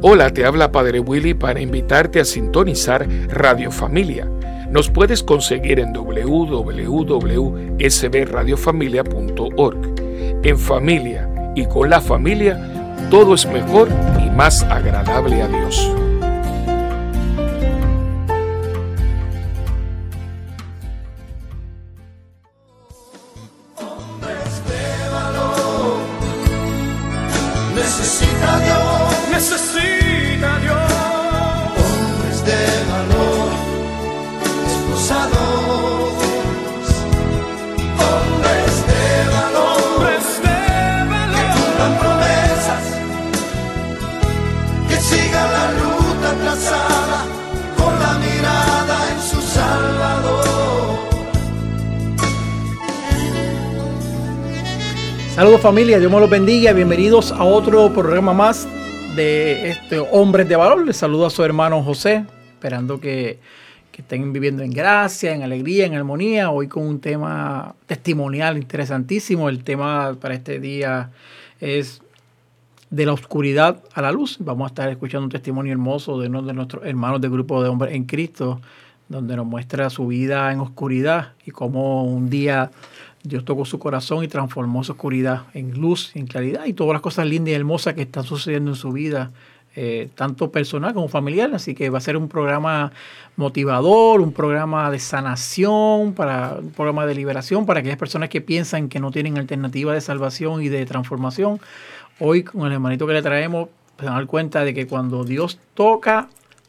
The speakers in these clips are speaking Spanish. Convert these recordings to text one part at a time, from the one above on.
Hola, te habla Padre Willy para invitarte a sintonizar Radio Familia. Nos puedes conseguir en www.sbradiofamilia.org. En familia y con la familia, todo es mejor y más agradable a Dios. Familia, Dios me los bendiga. Bienvenidos a otro programa más de este Hombres de Valor. Les saludo a su hermano José, esperando que, que, estén viviendo en gracia, en alegría, en armonía. Hoy con un tema testimonial interesantísimo. El tema para este día es de la oscuridad a la luz. Vamos a estar escuchando un testimonio hermoso de uno de nuestros hermanos del grupo de hombres en Cristo, donde nos muestra su vida en oscuridad y cómo un día Dios tocó su corazón y transformó su oscuridad en luz, en claridad y todas las cosas lindas y hermosas que están sucediendo en su vida, eh, tanto personal como familiar. Así que va a ser un programa motivador, un programa de sanación, para, un programa de liberación para aquellas personas que piensan que no tienen alternativa de salvación y de transformación. Hoy con el hermanito que le traemos, se dan cuenta de que cuando Dios toca,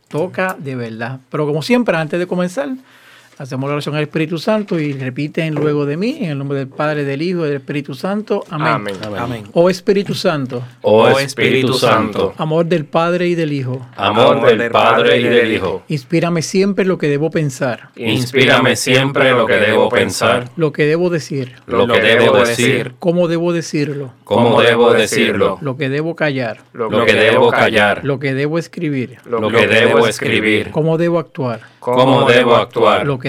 toca de verdad. Pero como siempre, antes de comenzar, Hacemos la oración al Espíritu Santo y repiten luego de mí, en el nombre del Padre, del Hijo y del Espíritu Santo. Amén. Amén. Oh Espíritu Santo. Oh Espíritu Santo. Amor del Padre y del Hijo. Amor del Padre y del Hijo. Inspírame siempre lo que debo pensar. Inspírame siempre lo que debo pensar. Lo que debo decir. Lo que debo decir. Cómo debo decirlo. Cómo debo decirlo. Lo que debo callar. Lo que debo callar. Lo que debo escribir. Lo que debo escribir. Cómo debo actuar. Cómo debo actuar. Lo que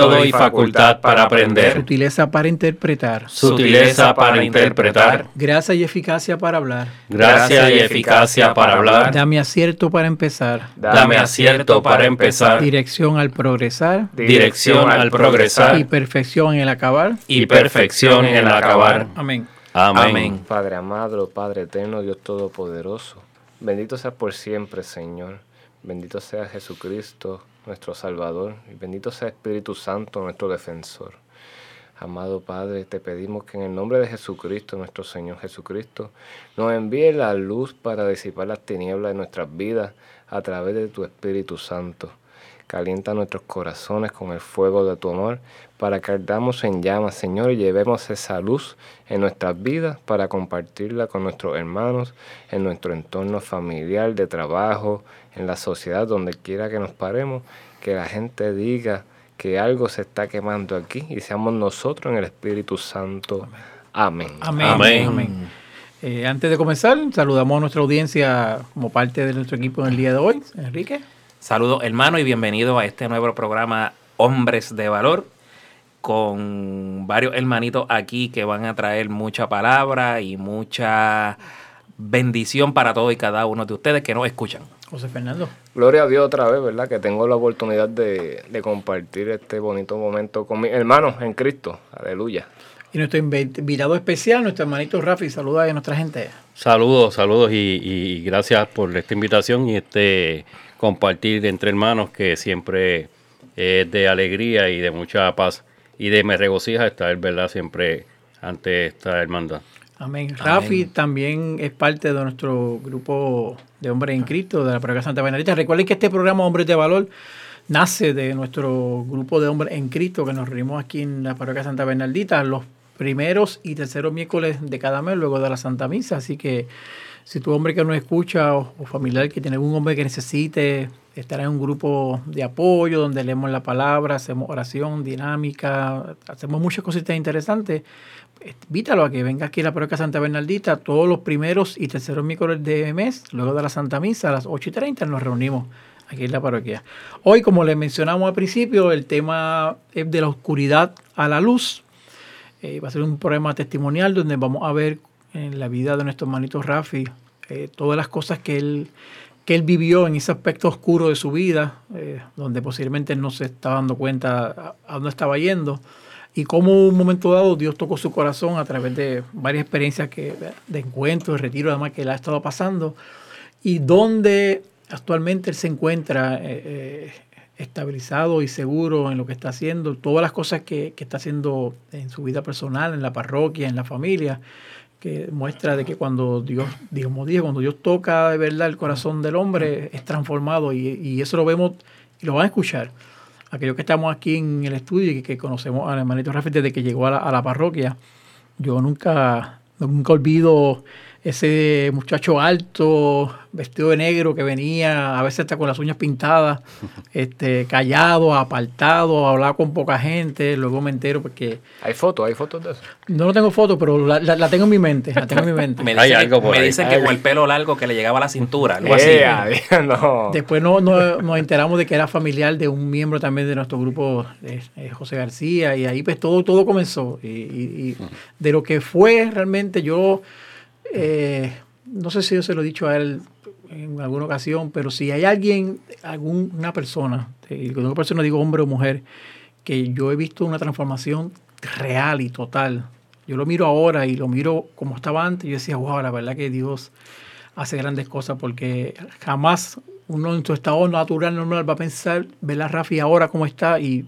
y facultad para aprender, sutileza para interpretar, sutileza para interpretar, gracia y eficacia para hablar, gracia y eficacia para hablar, dame acierto para empezar, dame acierto para empezar, dirección al progresar, dirección al progresar. Y perfección en el acabar, y perfección en el acabar. Amén. Amén. Padre amado, Padre eterno, Dios todopoderoso, bendito seas por siempre, Señor. Bendito sea Jesucristo, nuestro Salvador, y bendito sea Espíritu Santo, nuestro defensor. Amado Padre, te pedimos que en el nombre de Jesucristo, nuestro Señor Jesucristo, nos envíe la luz para disipar las tinieblas de nuestras vidas a través de tu Espíritu Santo. Calienta nuestros corazones con el fuego de tu amor para que ardamos en llamas, Señor, y llevemos esa luz en nuestras vidas para compartirla con nuestros hermanos, en nuestro entorno familiar, de trabajo, en la sociedad, donde quiera que nos paremos, que la gente diga que algo se está quemando aquí y seamos nosotros en el Espíritu Santo. Amén. Amén. Amén. Eh, antes de comenzar, saludamos a nuestra audiencia como parte de nuestro equipo en el día de hoy. Enrique. Saludos hermano y bienvenido a este nuevo programa Hombres de Valor con varios hermanitos aquí que van a traer mucha palabra y mucha bendición para todos y cada uno de ustedes que nos escuchan. José Fernando. Gloria a Dios otra vez, ¿verdad? Que tengo la oportunidad de, de compartir este bonito momento con mis hermanos en Cristo. Aleluya. Y nuestro invitado especial, nuestro hermanito Rafi, saluda a nuestra gente. Saludos, saludos y, y gracias por esta invitación y este compartir entre hermanos que siempre es de alegría y de mucha paz y de me regocija estar, ¿verdad? Siempre ante esta hermandad. Amén. Rafi también es parte de nuestro grupo de hombres en Cristo de la Parroquia Santa Bernardita. Recuerden que este programa Hombres de Valor nace de nuestro grupo de hombres en Cristo que nos reunimos aquí en la Parroquia Santa Bernardita los primeros y terceros miércoles de cada mes luego de la Santa Misa. Así que si tu hombre que nos escucha o, familiar que tiene algún hombre que necesite estar en un grupo de apoyo donde leemos la palabra, hacemos oración, dinámica, hacemos muchas cositas interesantes, invítalo a que venga aquí a la parroquia Santa Bernaldita todos los primeros y terceros miércoles de mes, luego de la Santa Misa a las 8 y 30 nos reunimos aquí en la parroquia. Hoy, como les mencionamos al principio, el tema es de la oscuridad a la luz. Eh, va a ser un programa testimonial donde vamos a ver en la vida de nuestro hermanito Rafi eh, todas las cosas que él, que él vivió en ese aspecto oscuro de su vida, eh, donde posiblemente no se estaba dando cuenta a, dónde estaba yendo y cómo un momento dado Dios tocó su corazón a través de varias experiencias que, de encuentros, de retiro, además que él ha estado pasando, y donde actualmente él se encuentra estabilizado y seguro en lo que está haciendo, todas las cosas que, está haciendo en su vida personal, en la parroquia, en la familia, que muestra de que cuando Dios, digamos, dijo, cuando Dios toca de verdad el corazón del hombre, es transformado y, eso lo vemos y lo van a escuchar. Aquellos que estamos aquí en el estudio y que, conocemos al hermanito Rafael desde que llegó a la, a la parroquia, yo nunca, nunca olvido ese muchacho alto, vestido de negro que venía, a veces hasta con las uñas pintadas, este, callado, apartado, hablaba con poca gente, luego me entero porque... ¿Hay fotos? ¿Hay fotos de eso? No, no tengo fotos, pero la, tengo en mi mente, la tengo en mi mente. me dicen, que, me dicen que con el pelo largo que le llegaba a la cintura, algo así. Después no, nos enteramos de que era familiar de un miembro también de nuestro grupo, José García, y ahí pues todo, todo comenzó. y de lo que fue realmente yo eh, no sé si yo se lo he dicho a él en alguna ocasión, pero si hay alguien, alguna persona, y cuando una persona digo hombre o mujer, que yo he visto una transformación real y total. Yo lo miro ahora y lo miro como estaba antes. Yo decía, wow, la verdad que Dios hace grandes cosas porque jamás uno en su estado natural, normal, va a pensar, ver a Rafi ahora cómo está y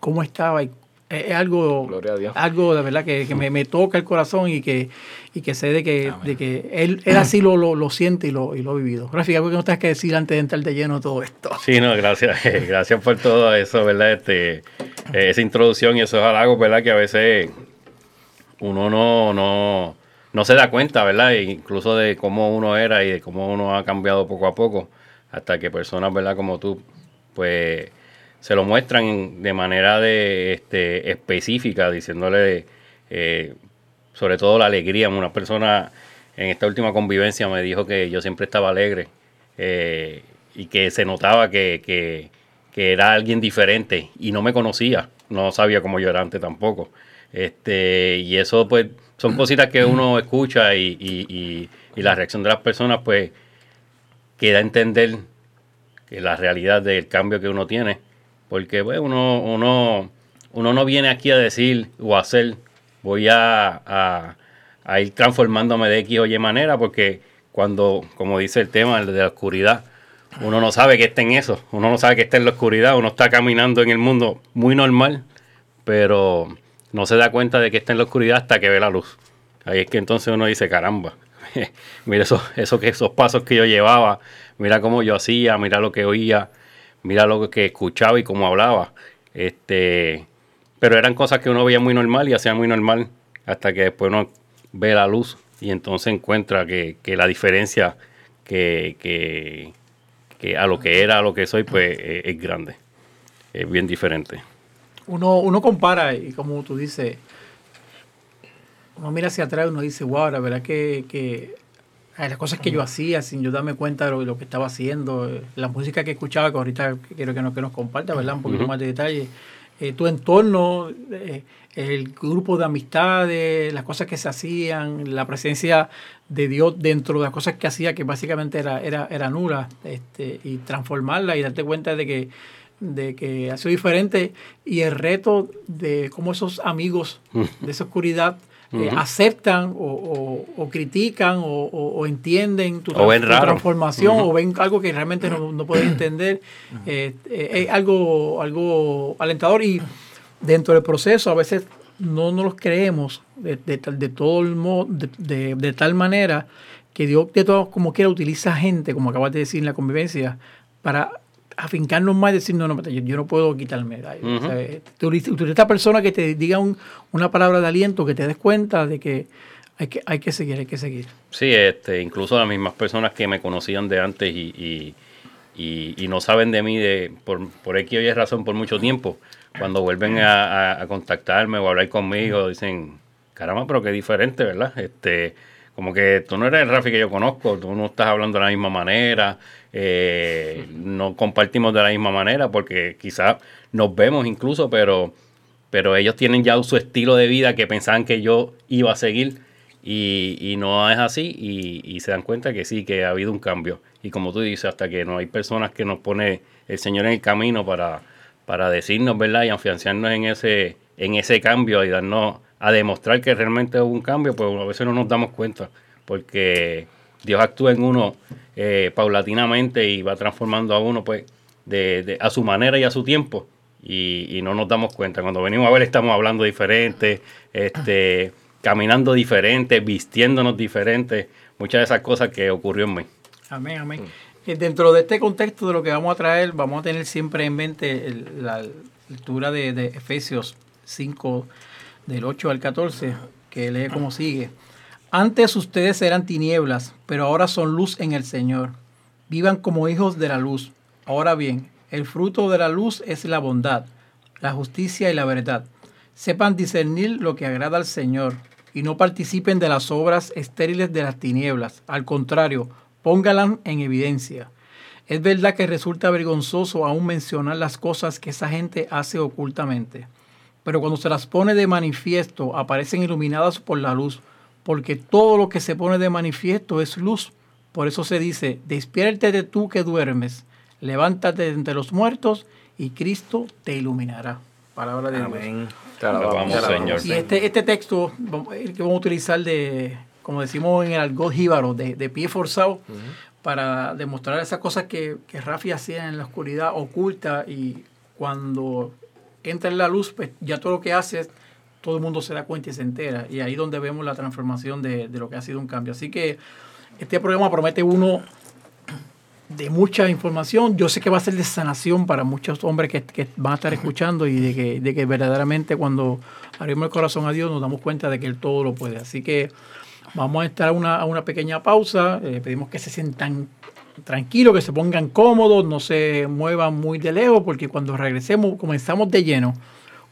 cómo estaba y es algo, algo de verdad que, me, toca el corazón y que, y que sé de que, de que él, él así lo, lo, siente y lo, y lo ha vivido. Rafi, algo que no tengas que decir antes de entrar de lleno todo esto. Sí, no, gracias, gracias por todo eso, ¿verdad? Este, esa introducción y esos halagos, ¿verdad? Que a veces uno no, no, no se da cuenta, ¿verdad? E incluso de cómo uno era y de cómo uno ha cambiado poco a poco, hasta que personas, ¿verdad? Como tú, pues se lo muestran de manera de este, específica, diciéndole eh, sobre todo la alegría. Una persona en esta última convivencia me dijo que yo siempre estaba alegre eh, y que se notaba que, era alguien diferente y no me conocía, no sabía cómo yo era antes tampoco. Este, y eso pues son cositas que uno escucha y, y, y la reacción de las personas pues queda a entender que la realidad del cambio que uno tiene porque pues, uno, uno, uno no viene aquí a decir o a hacer, voy a, ir transformándome de X o Y manera, porque cuando, como dice el tema de la oscuridad, uno no sabe que está en eso, uno no sabe que está en la oscuridad, uno está caminando en el mundo muy normal, pero no se da cuenta de que está en la oscuridad hasta que ve la luz. Ahí es que entonces uno dice, caramba, mira eso, eso que esos pasos que yo llevaba, mira cómo yo hacía, mira lo que oía, mira lo que escuchaba y cómo hablaba. Este, pero eran cosas que uno veía muy normal y hacía muy normal hasta que después uno ve la luz y entonces encuentra que, la diferencia que, que, a lo que era, a lo que soy, pues es, grande, es bien diferente. Uno, uno compara y como tú dices, uno mira hacia atrás y uno dice, wow, la verdad que, que las cosas que yo hacía sin yo darme cuenta de lo, que estaba haciendo, eh, la música que escuchaba, que ahorita quiero que nos, que nos comparta, ¿verdad? Un poquito más de detalle. Eh, tu entorno, eh, el grupo de amistades, las cosas que se hacían, la presencia de Dios dentro de las cosas que hacía, que básicamente era, era, era nula, este, y transformarla y darte cuenta de que de que ha sido diferente y el reto de cómo esos amigos de esa oscuridad eh, aceptan o, critican o, entienden tu, transformación o ven algo que realmente no, no pueden entender. Eh, eh, es algo, algo alentador y dentro del proceso a veces no nos los creemos de, de, de todo el modo, de, de, tal manera que Dios de todo como quiera utiliza gente, como acabas de decir en la convivencia, para afincarnos más y decir, no, no, yo, no puedo quitarme. Uh esta persona que te diga una palabra de aliento, que te des cuenta de que hay que, hay que seguir, hay que seguir. Sí, este, incluso las mismas personas que me conocían de antes y, y, y, no saben de mí de, por, por X o Y razón por mucho tiempo, cuando vuelven a, a, contactarme o a hablar conmigo, dicen, caramba, pero qué diferente, ¿verdad? Este, como que tú no eres el Rafi que yo conozco, tú no estás hablando de la misma manera, eh, no compartimos de la misma manera porque quizás nos vemos incluso, pero, pero ellos tienen ya su estilo de vida que pensaban que yo iba a seguir y, no es así y, y, se dan cuenta que sí, que ha habido un cambio. Y como tú dices, hasta que no hay personas que nos pone el Señor en el camino para, para decirnos, ¿verdad? Y afianzarnos en ese, en ese cambio y darnos a demostrar que realmente hubo un cambio, pues a veces no nos damos cuenta, porque Dios actúa en uno eh, paulatinamente y va transformando a uno pues de, a su manera y a su tiempo. Y, no nos damos cuenta. Cuando venimos a ver estamos hablando diferente, este, caminando diferente, vistiéndonos diferente, muchas de esas cosas que ocurrió en mí. Amén, amén. Mm. Dentro de este contexto de lo que vamos a traer, vamos a tener siempre en mente la lectura de, de Efesios 5, del 8 al 14, que lee como sigue. Antes ustedes eran tinieblas, pero ahora son luz en el Señor. Vivan como hijos de la luz. Ahora bien, el fruto de la luz es la bondad, la justicia y la verdad. Sepan discernir lo que agrada al Señor y no participen de las obras estériles de las tinieblas. Al contrario, póngalas en evidencia. Es verdad que resulta vergonzoso aún mencionar las cosas que esa gente hace ocultamente pero cuando se las pone de manifiesto aparecen iluminadas por la luz, porque todo lo que se pone de manifiesto es luz. Por eso se dice, despiértate tú que duermes, levántate de entre los muertos y Cristo te iluminará. Palabra de Amén. Dios. Señor. Y este, este texto que vamos a utilizar de, como decimos en el argot jíbaro, de, de pie forzado, para demostrar esas cosas que, que Rafi hacía en la oscuridad oculta y cuando entra en la luz, pues ya todo lo que hace, todo el mundo se da cuenta y se entera. Y ahí donde vemos la transformación de, lo que ha sido un cambio. Así que este programa promete uno de mucha información. Yo sé que va a ser de sanación para muchos hombres que, van a estar escuchando y de que, de que verdaderamente cuando abrimos el corazón a Dios nos damos cuenta de que Él todo lo puede. Así que vamos a estar a una, una pequeña pausa. Eh, pedimos que se sientan tranquilo, que se pongan cómodos, no se muevan muy de lejos, porque cuando regresemos comenzamos de lleno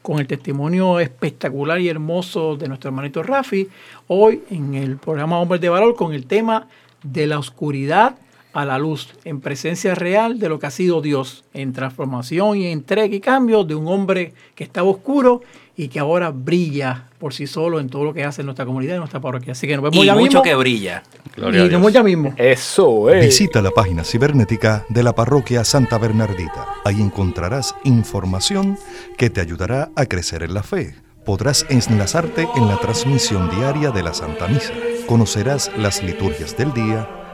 con el testimonio espectacular y hermoso de nuestro hermanito Rafi, hoy en el programa Hombres de Valor con el tema de la oscuridad a la luz, en presencia real de lo que ha sido Dios, en transformación y entrega y cambio de un hombre que estaba oscuro y que ahora brilla por sí solo en todo lo que hace en nuestra comunidad y en nuestra parroquia. Así que nos vemos y ya mucho que brilla. y nos vemos ya mismo. Eso es. Visita la página cibernética de la parroquia Santa Bernardita. Ahí encontrarás información que te ayudará a crecer en la fe. Podrás enlazarte en la transmisión diaria de la Santa Misa. Conocerás las liturgias del día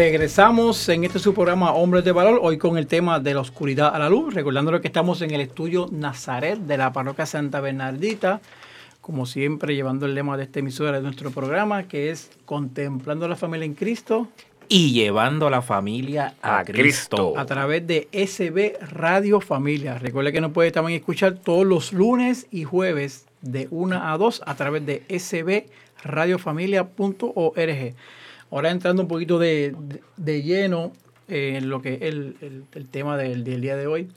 Regresamos en este su programa Hombres de Valor, hoy con el tema de la oscuridad a la luz, recordándole que estamos en el estudio Nazaret de la parroquia Santa Bernardita, como siempre llevando el lema de esta emisora de nuestro programa, que es Contemplando la familia en Cristo. Y llevando la familia a, Cristo. A través de SB Radio Familia. Recuerde que nos puede también escuchar todos los lunes y jueves de 1 a 2 a través de sbradiofamilia.org. Ahora entrando un poquito de, lleno en lo que es el, tema del, día de hoy.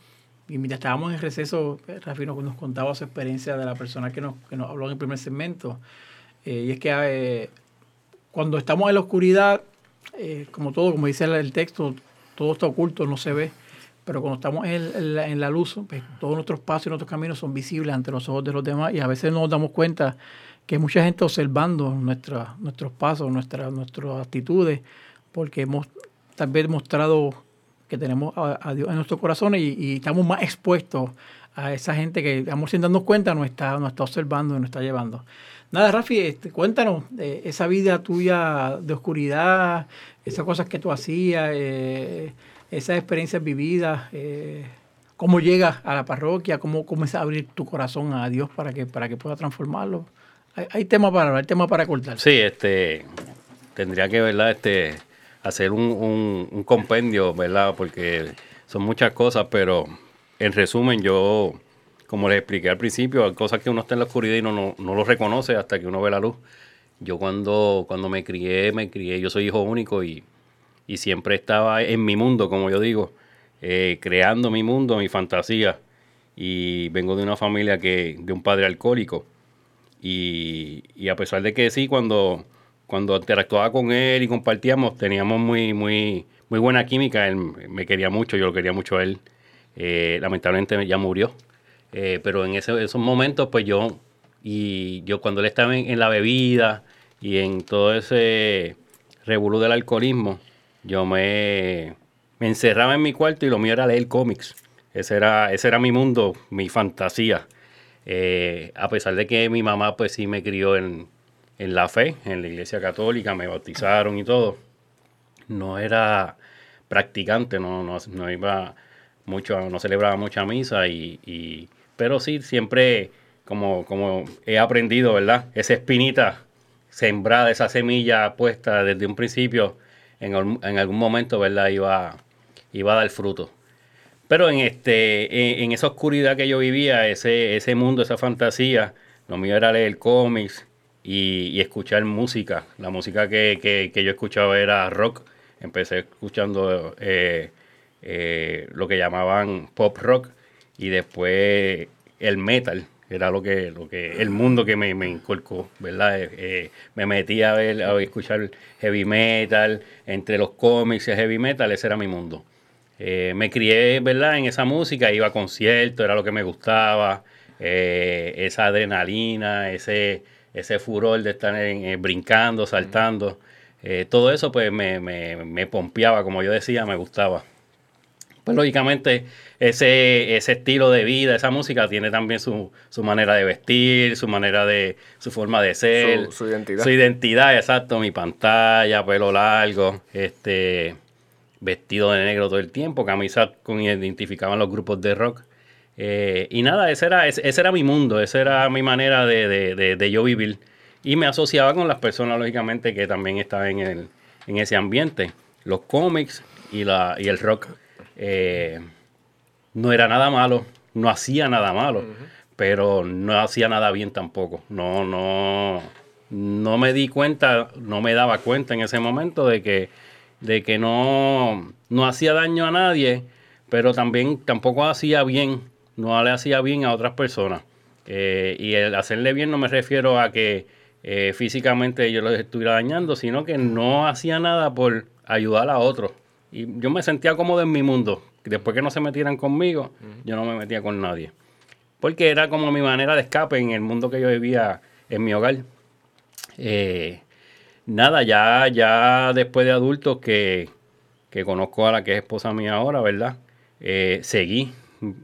Y mientras estábamos en receso, Rafi nos, nos contaba su experiencia de la persona que nos, que nos habló en el primer segmento. Eh, y es que eh, cuando estamos en la oscuridad, eh, como todo, como dice el, texto, todo está oculto, no se ve. Pero cuando estamos en, en, la, luz, pues, todos nuestros pasos y nuestros caminos son visibles ante los ojos de los demás y a veces no nos damos cuenta que mucha gente observando nuestros pasos, nuestras actitudes, porque hemos tal vez mostrado que tenemos a, Dios en nuestros corazones y, estamos más expuestos a esa gente que vamos sin darnos cuenta nos está, está observando y nos está llevando. Nada, Rafi, este, cuéntanos eh, esa vida tuya de oscuridad, esas cosas que tú hacías, eh, esas experiencias vividas, eh, cómo llegas a la parroquia, cómo comienzas a abrir tu corazón a Dios para que, para que pueda transformarlo. Hay, hay tema para hablar, hay tema para cortar. Sí, este, tendría que, ¿verdad? Este, hacer un, un- un compendio, ¿verdad? Porque son muchas cosas, pero en resumen, yo, como les expliqué al principio, hay cosas que uno está en la oscuridad y no, no, no lo reconoce hasta que uno ve la luz. Yo cuando, cuando me crié, me crié, yo soy hijo único y, y siempre estaba en mi mundo, como yo digo, eh, creando mi mundo, mi fantasía. Y vengo de una familia que, de un padre alcohólico. Y, a pesar de que sí, cuando, cuando interactuaba con él y compartíamos, teníamos muy, muy, muy buena química. Él me quería mucho, yo lo quería mucho a él. Eh, lamentablemente ya murió. Eh, pero en ese- esos momentos, pues yo, y yo cuando él estaba en, en la bebida y en todo ese revolú del alcoholismo, yo me, me encerraba en mi cuarto y lo mío era leer cómics. Ese era, ese era mi mundo, mi fantasía. Eh, a pesar de que mi mamá pues sí me crió en, en la fe, en la iglesia católica, me bautizaron y todo, no era practicante, no, no, no iba mucho, no celebraba mucha misa, y, y- pero sí siempre como, como he aprendido, ¿verdad? Esa espinita sembrada, esa semilla puesta desde un principio, en, en algún momento, ¿verdad? Iba, iba a dar fruto. Pero en este, en, esa oscuridad que yo vivía, ese, ese mundo, esa fantasía, lo mío era leer cómics y, escuchar música. La música que, que- yo escuchaba era rock. Empecé escuchando eh, eh, lo que llamaban pop rock y después el metal. Era lo que, lo que, el mundo que me, me inculcó, ¿verdad? Eh, me metí a ver, a escuchar heavy metal, entre los cómics y heavy metal, ese era mi mundo. Eh, me crié, ¿verdad? En esa música, iba a conciertos, era lo que me gustaba, eh, esa adrenalina, ese, ese furor de estar en- eh, brincando, saltando, todo eso pues me, me, me pompeaba, como yo decía, me gustaba. Pues lógicamente ese, ese estilo de vida, esa música tiene también su, su manera de vestir, su manera de, su forma de ser. Su- su identidad. Su identidad, exacto, mi pantalla, pelo largo, este vestido de negro todo el tiempo, camisas con identificaban los grupos de rock. Eh, y nada, ese era, ese, ese era mi mundo, esa era mi manera de, de- de- de yo vivir. Y me asociaba con las personas, lógicamente, que también estaban en, el- en ese ambiente. Los cómics y, la, y el rock. Eh, no era nada malo, no hacía nada malo, pero no hacía nada bien tampoco. No, no, no me di cuenta, no me daba cuenta en ese momento de que, de que no, no hacía daño a nadie, pero también tampoco hacía bien, no le hacía bien a otras personas. Eh, y el hacerle bien no me refiero a que eh, físicamente yo los estuviera dañando, sino que no hacía nada por ayudar a otros. Y yo me sentía cómodo en mi mundo. Después que no se metieran conmigo, yo no me metía con nadie. Porque era como mi manera de escape en el mundo que yo vivía en mi hogar. Eh, nada, ya, ya después de adultos que, que conozco a la que es esposa mía ahora, ¿verdad? Eh, seguí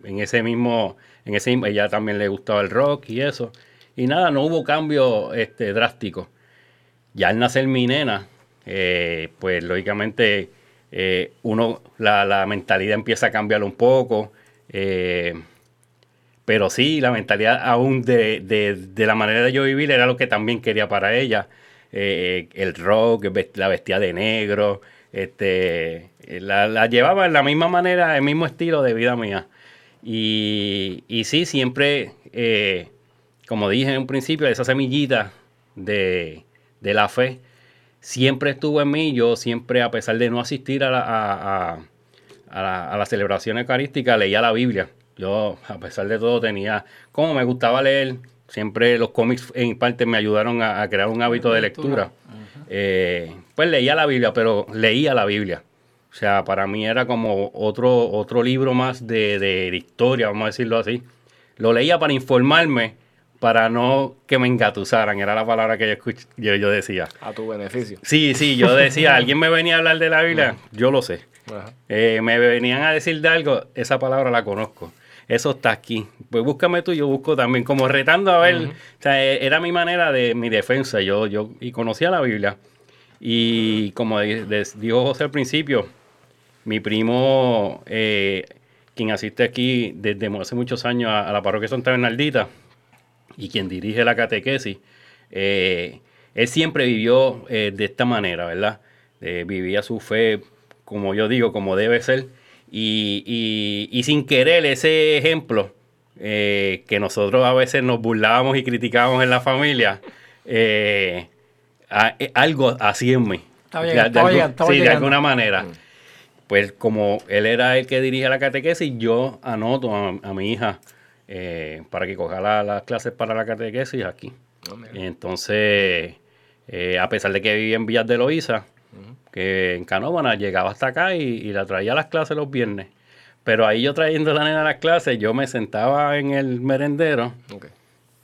en ese mismo, en ese ella también le gustaba el rock y eso. Y nada, no hubo cambio este, drástico. Ya al nacer mi nena, eh, pues lógicamente eh, uno, la, la mentalidad empieza a cambiar un poco. pero sí, la mentalidad aún de, de- de la manera de yo vivir era lo que también quería para ella. Eh, el rock, la vestía de negro, este, la, la llevaba en la misma manera, el mismo estilo de vida mía. Y, y sí, siempre, eh, como dije en un principio, esa semillita de, de la fe siempre estuvo en mí. Yo siempre, a pesar de no asistir a la, a, a- a celebración eucarística, leía la Biblia. Yo, a pesar de todo, tenía, como me gustaba leer, siempre los cómics en parte me ayudaron a, a crear un hábito de lectura. Eh, pues leía la Biblia, pero leía la Biblia. O sea, para mí era como otro, otro libro más de, de- de historia, vamos a decirlo así. Lo leía para informarme, para no que me engatusaran, era la palabra que yo, escuch- yo, yo decía. A tu beneficio. Sí, sí, yo decía, alguien me venía a hablar de la Biblia, yo lo sé. Eh, me venían a decir de algo, esa palabra la conozco. Eso está aquí. Pues búscame tú, yo busco también, como retando a ver. O sea, eh, era mi manera de mi defensa. Yo, yo y conocía la Biblia. Y como dijo José al principio, mi primo, eh, quien asiste aquí desde hace muchos años a, a la parroquia Santa Bernardita y quien dirige la catequesis, eh, él siempre vivió eh, de esta manera, ¿verdad? Vivía su fe, como yo digo, como debe ser. Y, y- y sin querer ese ejemplo eh, que nosotros a veces nos burlábamos y criticábamos en la familia, eh, a- eh, algo así en mí. Estaba De- llegando, de algún- estaba sí, de alguna manera. Pues como él era el que dirige la catequesis, yo anoto a, a mi hija eh, para que coja la- las clases para la catequesis aquí. Mira. Entonces, eh, a pesar de que vivía en Villas de Loíza, que en Canóvana llegaba hasta acá y, y la traía a las clases los viernes. Pero ahí yo trayendo a la nena a las clases, yo me sentaba en el merendero,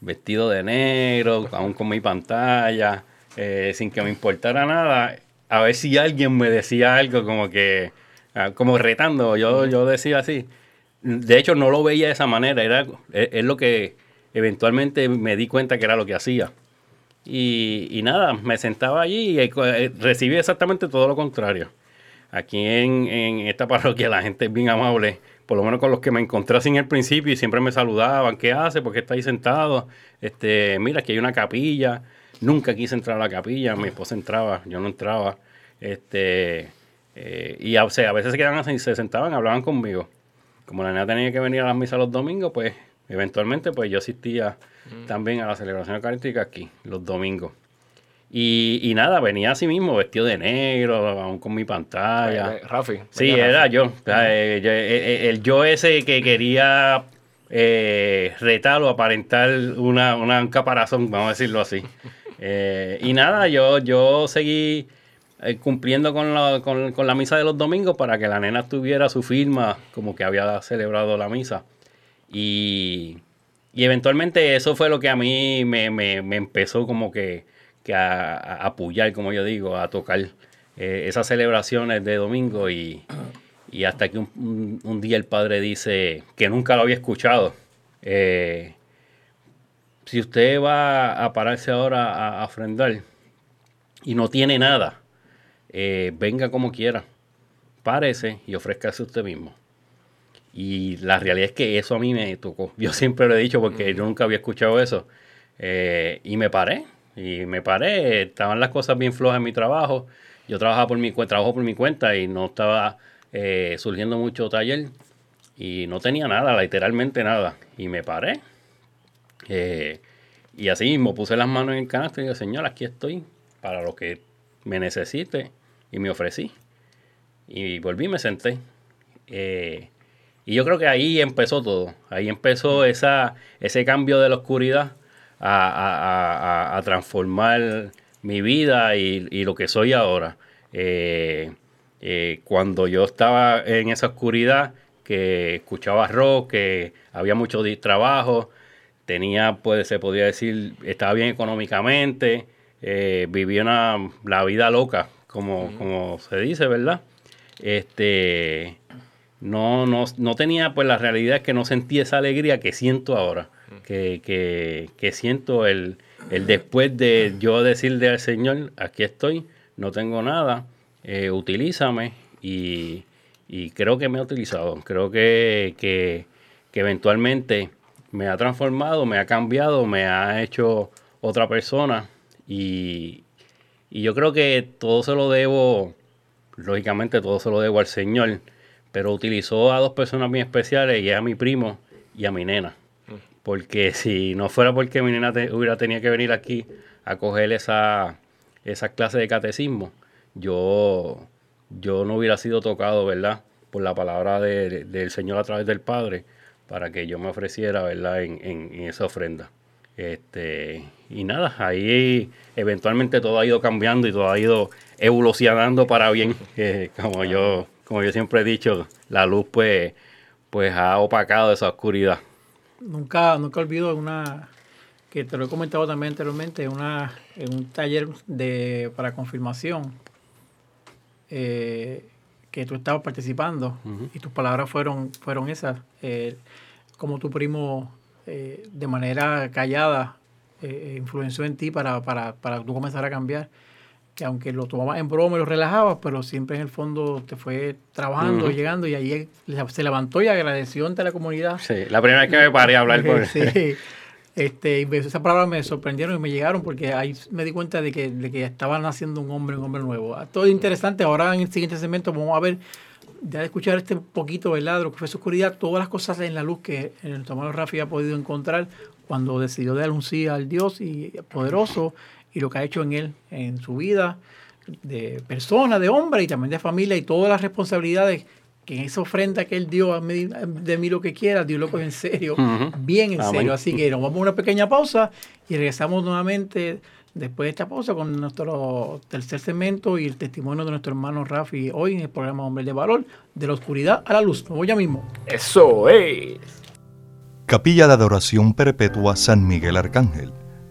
vestido de negro, aún con mi pantalla, eh, sin que me importara nada, a ver si alguien me decía algo como que, ah, como retando, yo, yo decía así. De hecho, no lo veía de esa manera, era, es, es lo que eventualmente me di cuenta que era lo que hacía. Y, y nada, me sentaba allí y eh, recibí exactamente todo lo contrario. Aquí en, en esta parroquia la gente es bien amable, por lo menos con los que me encontré en el principio y siempre me saludaban, ¿qué hace? ¿Por qué está ahí sentado? Este, mira, aquí hay una capilla. Nunca quise entrar a la capilla, mi esposa entraba, yo no entraba. Este, eh, y a, o sea, a veces se quedaban así, se sentaban, hablaban conmigo. Como la nena tenía que venir a las misas los domingos, pues eventualmente pues yo asistía también a la celebración eucarística aquí, los domingos. Y, y nada, venía así mismo, vestido de negro, aún con mi pantalla. Rafi. Sí, era Rafi. yo. O sea, eh, yo- eh, eh, el yo ese que quería eh, retar o aparentar una, una- un caparazón, vamos a decirlo así. Eh, y nada, yo, yo seguí cumpliendo con la, con, con la misa de los domingos para que la nena tuviera su firma como que había celebrado la misa. Y, y eventualmente eso fue lo que a mí me, me- me empezó como que, que a, apoyar, como yo digo, a tocar eh, esas celebraciones de domingo y, y hasta que un, día el padre dice que nunca lo había escuchado. eh, si usted va a pararse ahora a, a ofrendar y no tiene nada, eh, venga como quiera, párese y ofrézcase usted mismo. Y la realidad es que eso a mí me tocó. Yo siempre lo he dicho porque yo nunca había escuchado eso. Eh, y me paré. Y me paré. Estaban las cosas bien flojas en mi trabajo. Yo trabajaba por mi cuenta, trabajo por mi cuenta y no estaba eh, surgiendo mucho taller. Y no tenía nada, literalmente nada. Y me paré. Eh, y así mismo puse las manos en el canasto y dije, Señor, aquí estoy para lo que me necesite. Y me ofrecí. Y volví y me senté. Eh, y yo creo que ahí empezó todo. Ahí empezó esa, ese cambio de la oscuridad a, a- a- a- a transformar mi vida y, y lo que soy ahora. Eh, eh, cuando yo estaba en esa oscuridad, que escuchaba rock, que había mucho trabajo, tenía, pues se podía decir, estaba bien económicamente, eh, vivía una, la vida loca, como, como se dice, ¿verdad? Este, no, no, no tenía, pues la realidad es que no sentía esa alegría que siento ahora, que, que, que siento el, el después de yo decirle al Señor, aquí estoy, no tengo nada, eh, utilízame y, y creo que me ha utilizado, creo que, que, que eventualmente me ha transformado, me ha cambiado, me ha hecho otra persona y, y yo creo que todo se lo debo, lógicamente todo se lo debo al Señor, pero utilizó a dos personas bien especiales y es a mi primo y a mi nena. Porque si no fuera porque mi nena hubiera tenido que venir aquí a coger esa, esa clase de catecismo, yo, yo no hubiera sido tocado, ¿verdad? Por la palabra de- del Señor a través del Padre, para que yo me ofreciera, ¿verdad? En, en- en esa ofrenda. Este, y nada, ahí eventualmente todo ha ido cambiando y todo ha ido evolucionando para bien. Eh, como yo, como yo siempre he dicho, la luz pues, pues ha opacado esa oscuridad. Nunca, nunca olvido una que te lo he comentado también anteriormente, en, una, en un taller de, para confirmación, eh, que tú estabas participando y tus palabras fueron, fueron esas, eh, como tu primo eh, de manera callada influenció en ti para, para, para tú comenzar a cambiar que aunque lo tomabas en broma y lo relajabas, pero siempre en el fondo te fue trabajando, llegando y ahí se levantó y agradeció ante la comunidad. Sí, la primera vez que me paré a hablar por... sí, este, esas palabras me sorprendieron y me llegaron porque ahí me di cuenta de que, de que estaban haciendo un hombre, un hombre nuevo. Ah, todo interesante, ahora en el siguiente segmento vamos a ver, ya de escuchar este poquito, ¿verdad? De lo que fue su oscuridad, todas las cosas en la luz que el Tomás Rafi ha podido encontrar cuando decidió dar un sí al Dios y poderoso y lo que ha hecho en él, en su vida de persona, de hombre y también de familia y todas las responsabilidades que en esa ofrenda que él dio de mí lo que quiera, Dios lo coge en serio, bien en serio. Así que nos vamos a una pequeña pausa y regresamos nuevamente después de esta pausa con nuestro tercer segmento y el testimonio de nuestro hermano Rafi hoy en el programa Hombre de Valor, de la oscuridad a la luz. Nos voy ya mismo. Eso es. Capilla de Adoración Perpetua San Miguel Arcángel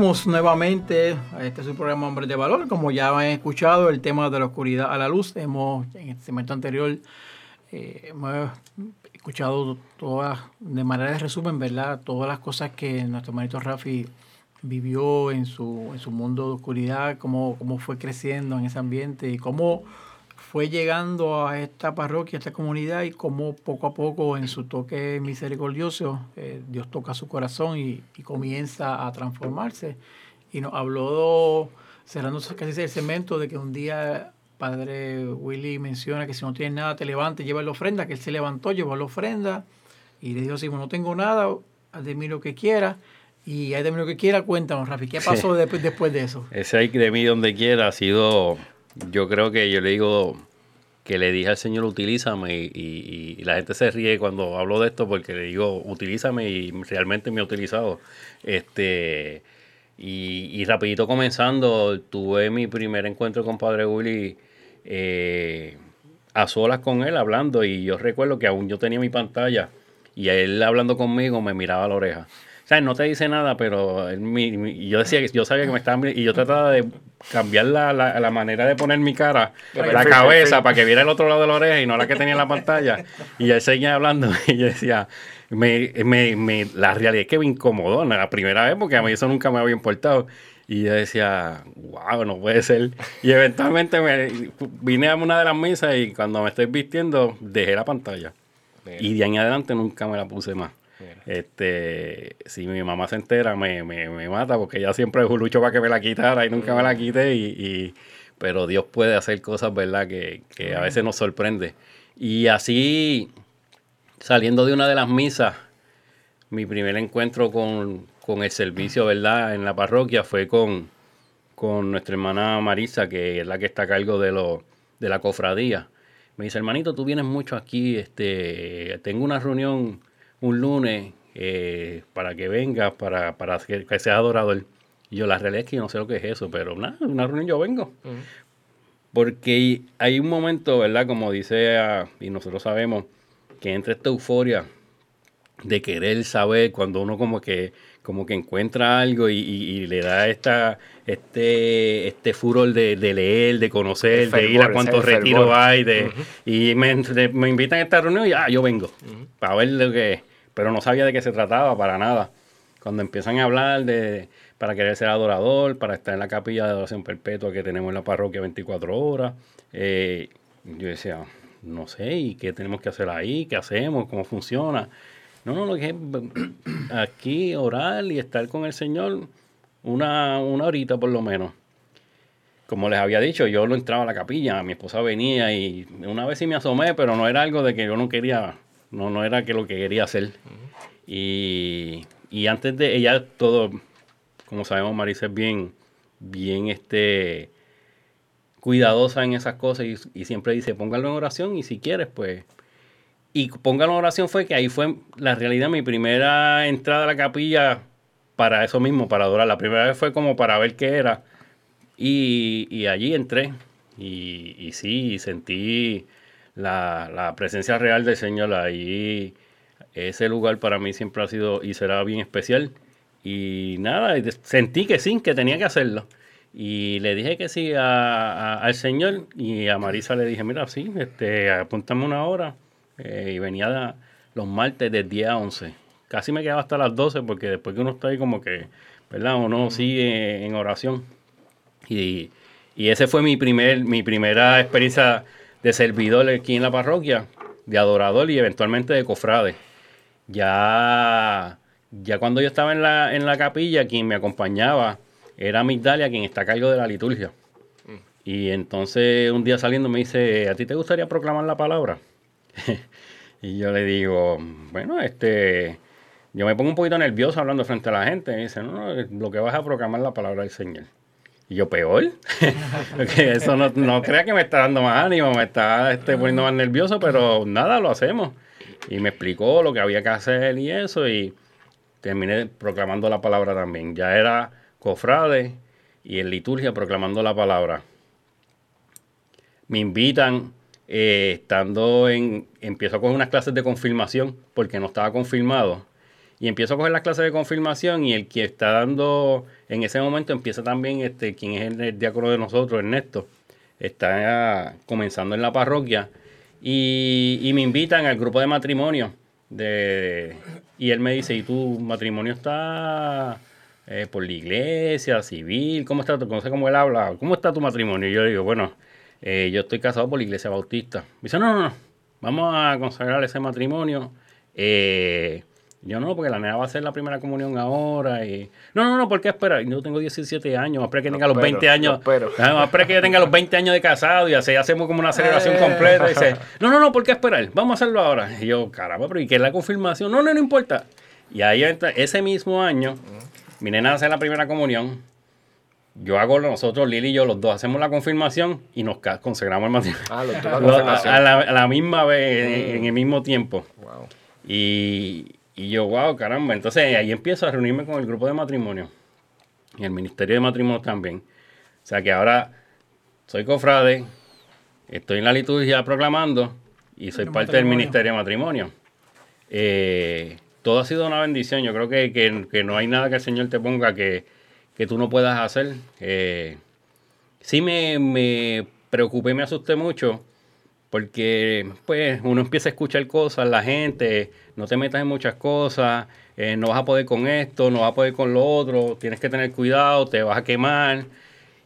Nuevamente a este su programa Hombres de Valor. Como ya han escuchado, el tema de la oscuridad a la luz. Hemos, en el segmento anterior, eh, hemos escuchado todas, de manera de resumen, ¿verdad? Todas las cosas que nuestro hermanito Rafi vivió en su, en su mundo de oscuridad, cómo, cómo fue creciendo en ese ambiente y cómo fue llegando a esta parroquia, a esta comunidad y como poco a poco en su toque misericordioso eh, Dios toca su corazón y, comienza a transformarse. Y nos habló, cerrando casi el cemento, de que un día Padre Willy menciona que si no tienes nada te levantes, lleva la ofrenda, que él se levantó, llevó la ofrenda y le dijo así, no tengo nada, haz de mí lo que quiera. Y haz de mí lo que quiera, cuéntanos, Rafi, ¿qué pasó después, después de eso? Ese hay de mí donde quiera ha sido yo creo que yo le digo que le dije al Señor, utilízame, y, la gente se ríe cuando hablo de esto porque le digo, utilízame, y realmente me ha utilizado. Este, y, rapidito comenzando, tuve mi primer encuentro con Padre Willy eh, a solas con él, hablando, y yo recuerdo que aún yo tenía mi pantalla, y él hablando conmigo me miraba a la oreja sea, no te dice nada, pero yo decía que yo sabía que me estaba y yo trataba de cambiar la, la, manera de poner mi cara, la cabeza, para que viera el otro lado de la oreja y no la que tenía en la pantalla. Y él seguía hablando y yo decía, me, me, me, la realidad es que me incomodó la primera vez porque a mí eso nunca me había importado. Y yo decía, wow, no puede ser. Y eventualmente me vine a una de las mesas y cuando me estoy vistiendo dejé la pantalla. Y de ahí en adelante nunca me la puse más. Este, si mi mamá se entera, me, me, mata porque ella siempre lucho para que me la quitara y nunca me la quité. Y, pero Dios puede hacer cosas, ¿verdad? Que, a veces nos sorprende. Y así, saliendo de una de las misas, mi primer encuentro con, el servicio, ¿verdad? En la parroquia fue con, con nuestra hermana Marisa, que es la que está a cargo de, lo, de la cofradía. Me dice, hermanito, tú vienes mucho aquí, este, tengo una reunión un lunes eh, para que vengas, para, para que, que, seas adorador. Y yo, la realidad es que yo no sé lo que es eso, pero nada, una reunión yo vengo. Porque hay un momento, ¿verdad? Como dice, ah, y nosotros sabemos, que entre esta euforia de querer saber cuando uno como que como que encuentra algo y, le da esta este este furor de, leer, de conocer, de ir a cuántos retiros hay, de, y me, me, invitan a esta reunión y ah, yo vengo, para ver lo que pero no sabía de qué se trataba para nada. Cuando empiezan a hablar de para querer ser adorador, para estar en la capilla de adoración perpetua que tenemos en la parroquia 24 horas, eh, yo decía, no sé, ¿y qué tenemos que hacer ahí? ¿Qué hacemos? ¿Cómo funciona? No, no, lo que es aquí orar y estar con el Señor una, una horita por lo menos. Como les había dicho, yo no entraba a la capilla, mi esposa venía y una vez sí me asomé, pero no era algo de que yo no quería, no, no era que lo que quería hacer. y, y, antes de ella, todo, como sabemos, Marisa es bien, bien este, cuidadosa en esas cosas y, y siempre dice, póngalo en oración y si quieres, pues y póngalo en oración fue que ahí fue la realidad mi primera entrada a la capilla para eso mismo, para adorar. La primera vez fue como para ver qué era. Y, allí entré y, y sí, sentí la, presencia real del Señor ahí. Ese lugar para mí siempre ha sido y será bien especial. Y nada, sentí que sí, que tenía que hacerlo. Y le dije que sí al Señor y a Marisa le dije, mira, sí, este, apúntame una hora. Eh, y venía los martes de 10 a 11. Casi me quedaba hasta las 12 porque después que uno está ahí como que, ¿verdad? Uno sigue en oración. Y, y ese fue mi, primer, mi primera experiencia de servidor aquí en la parroquia, de adorador y eventualmente de cofrade. Ya, ya cuando yo estaba en la, en la capilla, quien me acompañaba era Migdalia, quien está a cargo de la liturgia. Mm. Y entonces un día saliendo me dice, ¿a ti te gustaría proclamar la palabra? y yo le digo, bueno, este, yo me pongo un poquito nervioso hablando frente a la gente. Y dice, no, lo que vas a proclamar la palabra del Señor. Y yo, peor. Porque eso no, no crea que me está dando más ánimo, me está este, poniendo más nervioso, pero nada, lo hacemos. Y me explicó lo que había que hacer y eso, y terminé proclamando la palabra también. Ya era cofrade y en liturgia proclamando la palabra. Me invitan eh, estando en, empiezo coger unas clases de confirmación porque no estaba confirmado. Y empiezo a coger las clases de confirmación y el que está dando, en ese momento empieza también, este, quien es el, diácono de nosotros, Ernesto, está comenzando en la parroquia y, me invitan al grupo de matrimonio. De, y él me dice, ¿y tu matrimonio está eh, por la iglesia, civil? ¿Cómo está? No sé cómo él habla. ¿Cómo está tu matrimonio? Y yo digo, bueno, eh, yo estoy casado por la iglesia bautista. Me dice, no, no, no, vamos a consagrar ese matrimonio. Eh, yo no, porque la nena va a hacer la primera comunión ahora. Y... No, no, no, ¿por qué esperar? Yo tengo 17 años, espera que tenga los 20 años. Espera que yo tenga los 20 años de casado y así hacemos como una celebración eh. completa. Y dice, no, no, no, ¿por qué esperar? Vamos a hacerlo ahora. Y yo, caramba, pero ¿y qué es la confirmación? No, no, no importa. Y ahí ese mismo año, mi nena hace la primera comunión yo hago nosotros, Lili y yo, los dos hacemos la confirmación y nos consagramos el matrimonio. Ah, a, la, misma vez, en, el mismo tiempo. Wow. Y, yo, wow, caramba. Entonces ahí empiezo a reunirme con el grupo de matrimonio. Y el ministerio de matrimonio también. O sea que ahora soy cofrade, estoy en la liturgia proclamando y soy parte del ministerio de matrimonio. Eh, todo ha sido una bendición. Yo creo que, que no hay nada que el Señor te ponga que que tú no puedas hacer. Eh, sí me, me preocupé, me asusté mucho, porque pues uno empieza a escuchar cosas, la gente, no te metas en muchas cosas, eh, no vas a poder con esto, no vas a poder con lo otro, tienes que tener cuidado, te vas a quemar.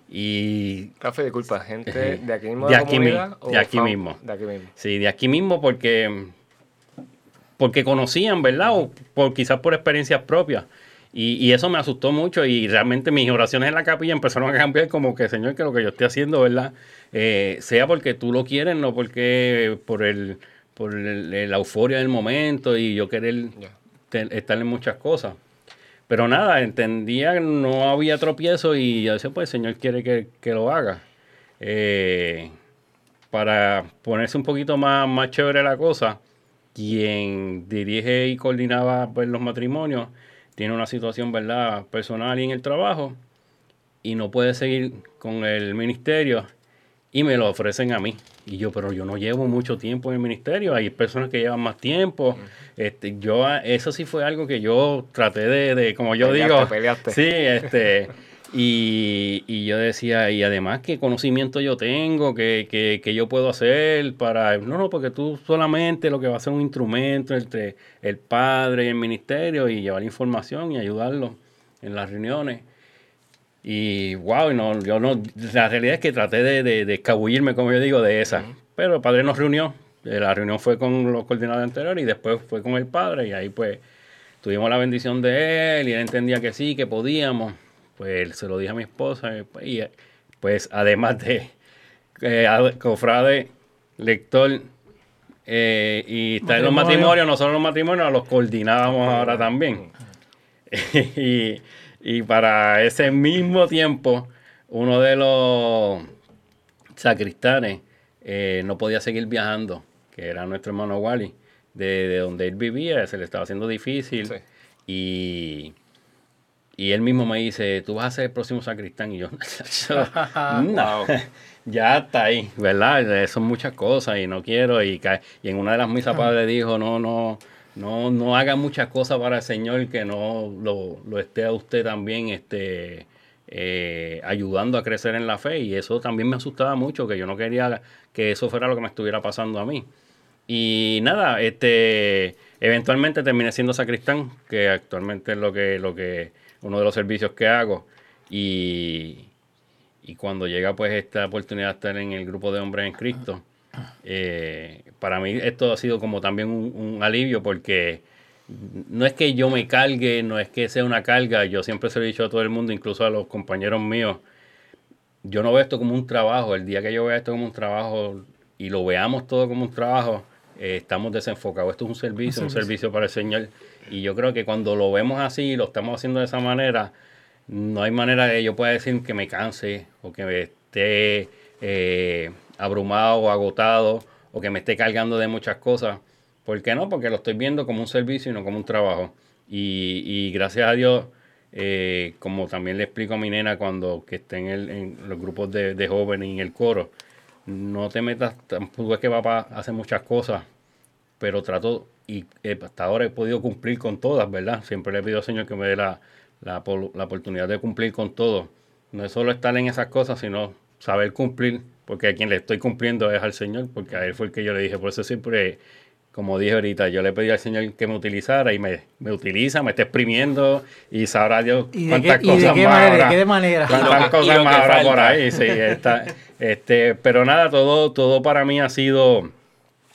Y. Café, disculpa, gente de aquí mismo. De, aquí, de aquí mismo. De aquí mismo. Sí, de aquí mismo porque. Porque conocían, ¿verdad? O por, quizás por experiencias propias. Y, eso me asustó mucho y realmente mis oraciones en la capilla empezaron a cambiar como que, Señor, que lo que yo estoy haciendo, ¿verdad? Eh, sea porque tú lo quieres, no porque por el por la euforia del momento y yo querer estar en muchas cosas. Pero nada, entendía que no había tropiezo y yo decía, pues el Señor quiere que, lo haga. Eh, para ponerse un poquito más, más chévere la cosa, quien dirige y coordinaba pues, los matrimonios tiene una situación, ¿verdad?, personal y en el trabajo y no puede seguir con el ministerio y me lo ofrecen a mí. Y yo, pero yo no llevo mucho tiempo en el ministerio, hay personas que llevan más tiempo. Este, yo, eso sí fue algo que yo traté de, como yo digo, sí, este, Y, y yo decía, y además, ¿qué conocimiento yo tengo? ¿Qué, qué, qué yo puedo hacer para...? No, no, porque tú solamente lo que va a ser un instrumento entre el padre y el ministerio y llevar información y ayudarlo en las reuniones. Y wow, no, yo no, la realidad es que traté de, de, de escabullirme, como yo digo, de esa. Pero el padre nos reunió. La reunión fue con los coordinadores anteriores y después fue con el padre. Y ahí pues tuvimos la bendición de él y él entendía que sí, que podíamos. Pues se lo dije a mi esposa. y, pues, pues además de eh, ad- cofrade, lector eh, y estar en los Matrimonio. matrimonios, nosotros los matrimonios los coordinábamos ahora también. y, y para ese mismo tiempo, uno de los sacristanes eh, no podía seguir viajando, que era nuestro hermano Wally, de, de donde él vivía, se le estaba haciendo difícil. Sí. Y, y él mismo me dice, tú vas a ser el próximo sacristán. Y yo, no, ya está ahí, ¿verdad? Eh, Son muchas cosas y no quiero. Y, y en una de las misas padre dijo, no, no, no, no haga muchas cosas para el Señor que no lo, lo esté a usted también este, eh, ayudando a crecer en la fe. Y eso también me asustaba mucho, que yo no quería que eso fuera lo que me estuviera pasando a mí. Y nada, este eventualmente terminé siendo sacristán, que actualmente es lo que, lo que, uno de los servicios que hago. Y, y cuando llega pues esta oportunidad de estar en el grupo de hombres en Cristo, eh, para mí esto ha sido como también un, un alivio porque no es que yo me cargue, no es que sea una carga, yo siempre se lo he dicho a todo el mundo, incluso a los compañeros míos, yo no veo esto como un trabajo, el día que yo vea esto como un trabajo y lo veamos todo como un trabajo, eh, estamos desenfocados, esto es un servicio, un servicio para el Señor y yo creo que cuando lo vemos así y lo estamos haciendo de esa manera, no hay manera de yo pueda decir que me canse o que me esté eh, abrumado o agotado o que me esté cargando de muchas cosas. ¿Por qué no? Porque lo estoy viendo como un servicio y no como un trabajo. Y, y gracias a Dios, eh, como también le explico a mi nena cuando que esté en, el- en los grupos de, de jóvenes y en el coro, no te metas, tampoco es que papá hace muchas cosas, pero trato y eh, hasta ahora he podido cumplir con todas, ¿verdad? Siempre le pido al Señor que me dé la, la, la oportunidad de cumplir con todo. No es solo estar en esas cosas, sino saber cumplir, porque a quien le estoy cumpliendo es al Señor, porque a Él fue el que yo le dije. Por eso siempre, como dije ahorita, yo le pedí al Señor que me utilizara y me, me utiliza, me está exprimiendo y sabrá Dios ¿Y de cuántas qué, y de cosas qué más manera? habrá. ¿De qué manera? Cuántas cosas más habrá por ahí, sí, está, este, pero nada, todo, todo para mí ha sido,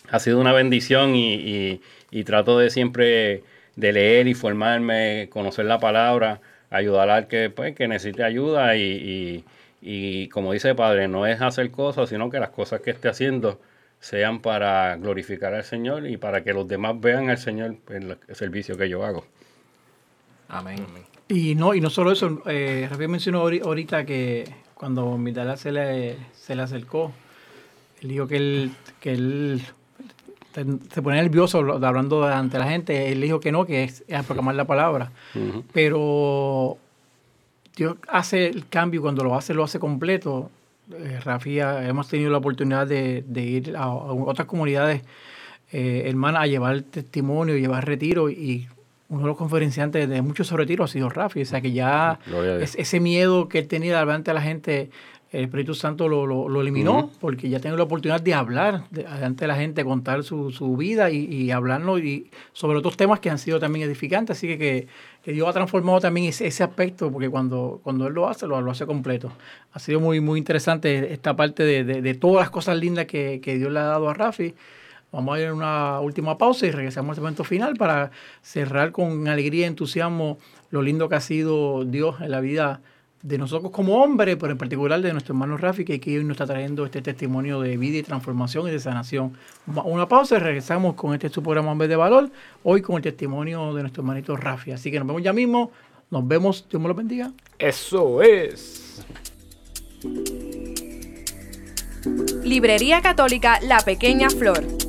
ha sido una bendición y, y- y trato de siempre de leer y formarme, conocer la palabra, ayudar al que, pues, que necesite ayuda y, y- y como dice el Padre, no es hacer cosas, sino que las cosas que esté haciendo sean para glorificar al Señor y para que los demás vean al Señor en el servicio que yo hago. Amén. Y no, y no solo eso, eh, Rafael mencionó ahori- ahorita que cuando Midala se le, se le acercó, él dijo que él, que él se pone nervioso hablando ante la gente, él dijo que no, que es, proclamar la palabra. Pero Dios hace el cambio cuando lo hace, lo hace completo. Eh, hemos tenido la oportunidad de, de ir a, a otras comunidades eh, hermanas a llevar testimonio, llevar retiro y uno de los conferenciantes de muchos retiros ha sido Rafi. O sea que ya es- ese miedo que él tenía delante de la gente, el Espíritu Santo lo, lo- lo eliminó porque ya tengo la oportunidad de hablar de- delante de la gente, contar su, su vida y, y hablarnos y sobre otros temas que han sido también edificantes. Así que, que, que Dios ha transformado también ese, ese aspecto porque cuando, cuando Él lo hace, lo, lo hace completo. Ha sido muy, muy interesante esta parte de, de- de todas las cosas lindas que, que Dios le ha dado a Rafi. Vamos a ir a una última pausa y regresamos al momento final para cerrar con alegría y entusiasmo lo lindo que ha sido Dios en la vida de nosotros como hombres, pero en particular de nuestro hermano Rafi, que aquí hoy nos está trayendo este testimonio de vida y transformación y de sanación. Una pausa y regresamos con este su programa Hombres de Valor, hoy con el testimonio de nuestro hermanito Rafi. Así que nos vemos ya mismo, nos vemos, Dios me lo bendiga. Eso es. Librería Católica La Pequeña Flor.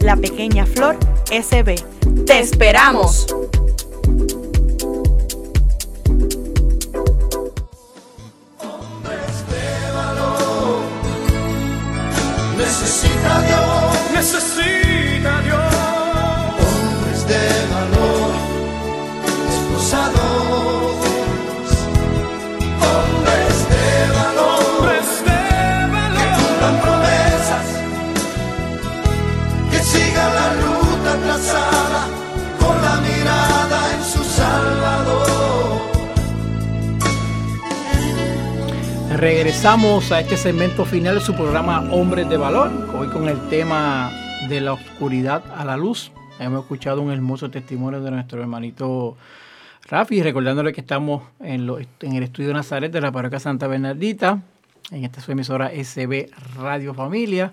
La Pequeña Flor SB. ¡Te esperamos! Necesita Dios, Regresamos a este segmento final de su programa Hombres de Valor, hoy con el tema de la oscuridad a la luz. Hemos escuchado un hermoso testimonio de nuestro hermanito Rafi, recordándole que estamos en, lo- en el estudio Nazaret de la parroquia Santa Bernardita, en esta su emisora SB Radio Familia,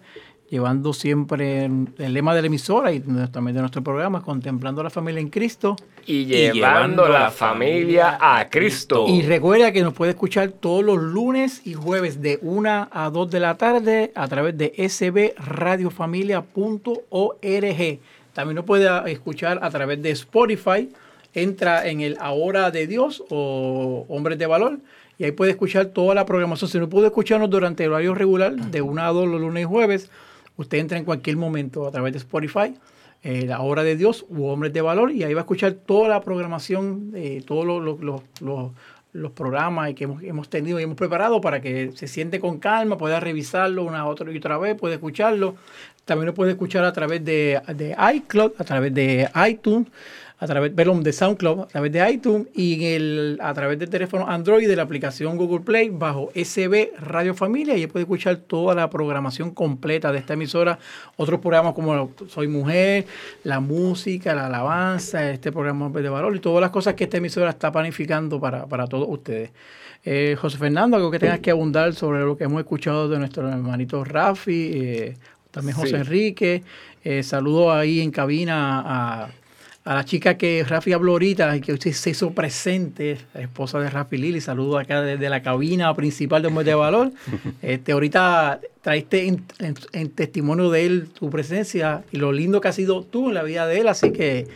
llevando siempre el lema de la emisora y también de nuestro programa, contemplando la familia en Cristo. Y llevando la familia a Cristo. Y recuerda que nos puede escuchar todos los lunes y jueves de 1 a 2 de la tarde a través de sbradiofamilia.org. También nos puede escuchar a través de Spotify. Entra en el Ahora de Dios o Hombres de Valor y ahí puede escuchar toda la programación. Si no puede escucharnos durante el horario regular de 1 a 2 los lunes y jueves, usted entra en cualquier momento a través de Spotify eh, la obra de Dios u hombres de valor y ahí va a escuchar toda la programación, eh, todos los, los- los- los- programas que hemos, hemos tenido y hemos preparado para que se siente con calma, pueda revisarlo una otra y otra vez, puede escucharlo. También lo puede escuchar a través de, de iCloud, a través de iTunes, a través perdón, de SoundCloud, a través de iTunes y en el, a través del teléfono Android de la aplicación Google Play bajo SB Radio Familia y ahí puede escuchar toda la programación completa de esta emisora, otros programas como Soy Mujer, la música, la alabanza, este programa de valor y todas las cosas que esta emisora está planificando para, para todos ustedes. Eh, José Fernando, algo que tengas que abundar sobre lo que hemos escuchado de nuestro hermanito Rafi, eh, también José Sí. Enrique. Eh, saludo ahí en cabina a, a la chica que Rafi habló ahorita y que usted se hizo presente, la esposa de Rafi Lili. Saludo acá desde la cabina principal de Hombres de Valor. Este, ahorita traiste en, en- en testimonio de él tu presencia y lo lindo que has sido tú en la vida de él. Así que